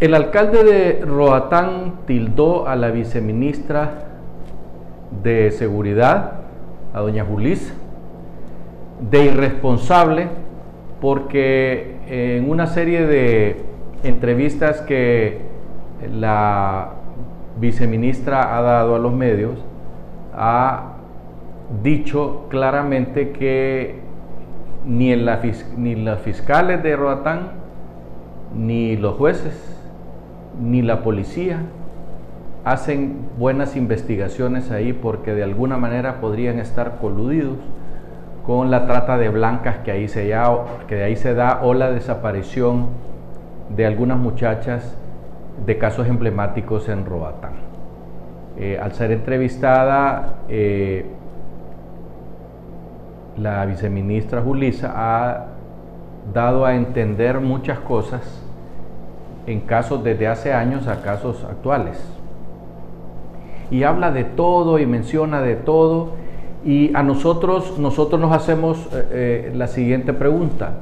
El alcalde de Roatán tildó a la viceministra de Seguridad, a doña Julisa, de irresponsable porque en una serie de entrevistas que la viceministra ha dado a los medios, ha dicho claramente que ni, en ni los fiscales de Roatán, ni los jueces, ni la policía hacen buenas investigaciones ahí porque de alguna manera podrían estar coludidos con la trata de blancas que ahí se, ahí se da o la desaparición de algunas muchachas de casos emblemáticos en Roatán. Eh, al ser entrevistada, eh, la viceministra Julisa ha dado a entender muchas cosas en casos desde hace años a casos actuales. Y habla de todo y menciona de todo y a nosotros, nosotros nos hacemos eh, eh, la siguiente pregunta.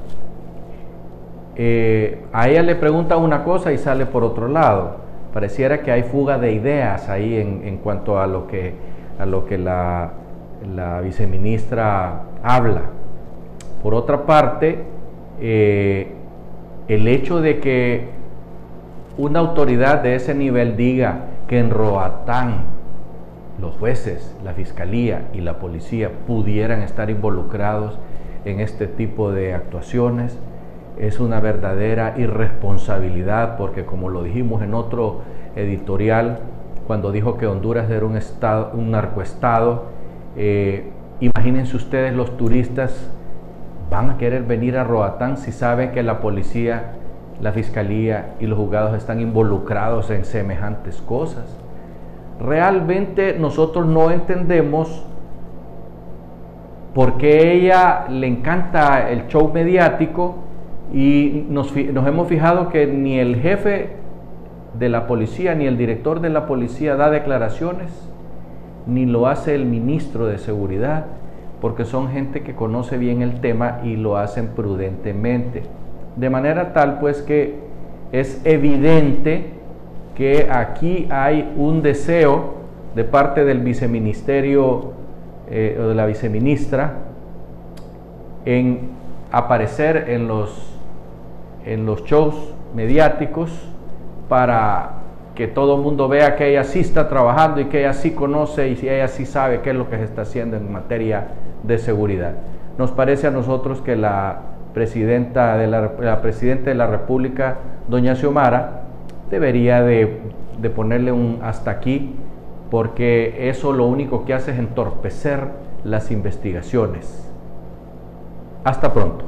Eh, a ella le pregunta una cosa y sale por otro lado. Pareciera que hay fuga de ideas ahí en, cuanto a lo que, a lo que la, la viceministra habla. Por otra parte, el hecho de que una autoridad de ese nivel diga que en Roatán los jueces, la fiscalía y la policía pudieran estar involucrados en este tipo de actuaciones es una verdadera irresponsabilidad porque como lo dijimos en otro editorial cuando dijo que Honduras era un, estado, un narcoestado, eh, imagínense ustedes los turistas van a querer venir a Roatán si saben que la policía, la fiscalía y los juzgados están involucrados en semejantes cosas realmente nosotros no entendemos por qué ella le encanta el show mediático y nos, hemos fijado que ni el jefe de la policía ni el director de la policía da declaraciones, ni lo hace el ministro de seguridad, porque son gente que conoce bien el tema y lo hacen prudentemente. De manera tal pues que es evidente que aquí hay un deseo de parte del viceministerio eh, o de la viceministra en aparecer en los, en los shows mediáticos para que todo el mundo vea que ella sí está trabajando y que ella sí conoce y ella sí sabe qué es lo que se está haciendo en materia de seguridad. Nos parece a nosotros que la presidenta de la, presidenta de la República, doña Xiomara, debería de, ponerle un hasta aquí, porque eso lo único que hace es entorpecer las investigaciones. Hasta pronto.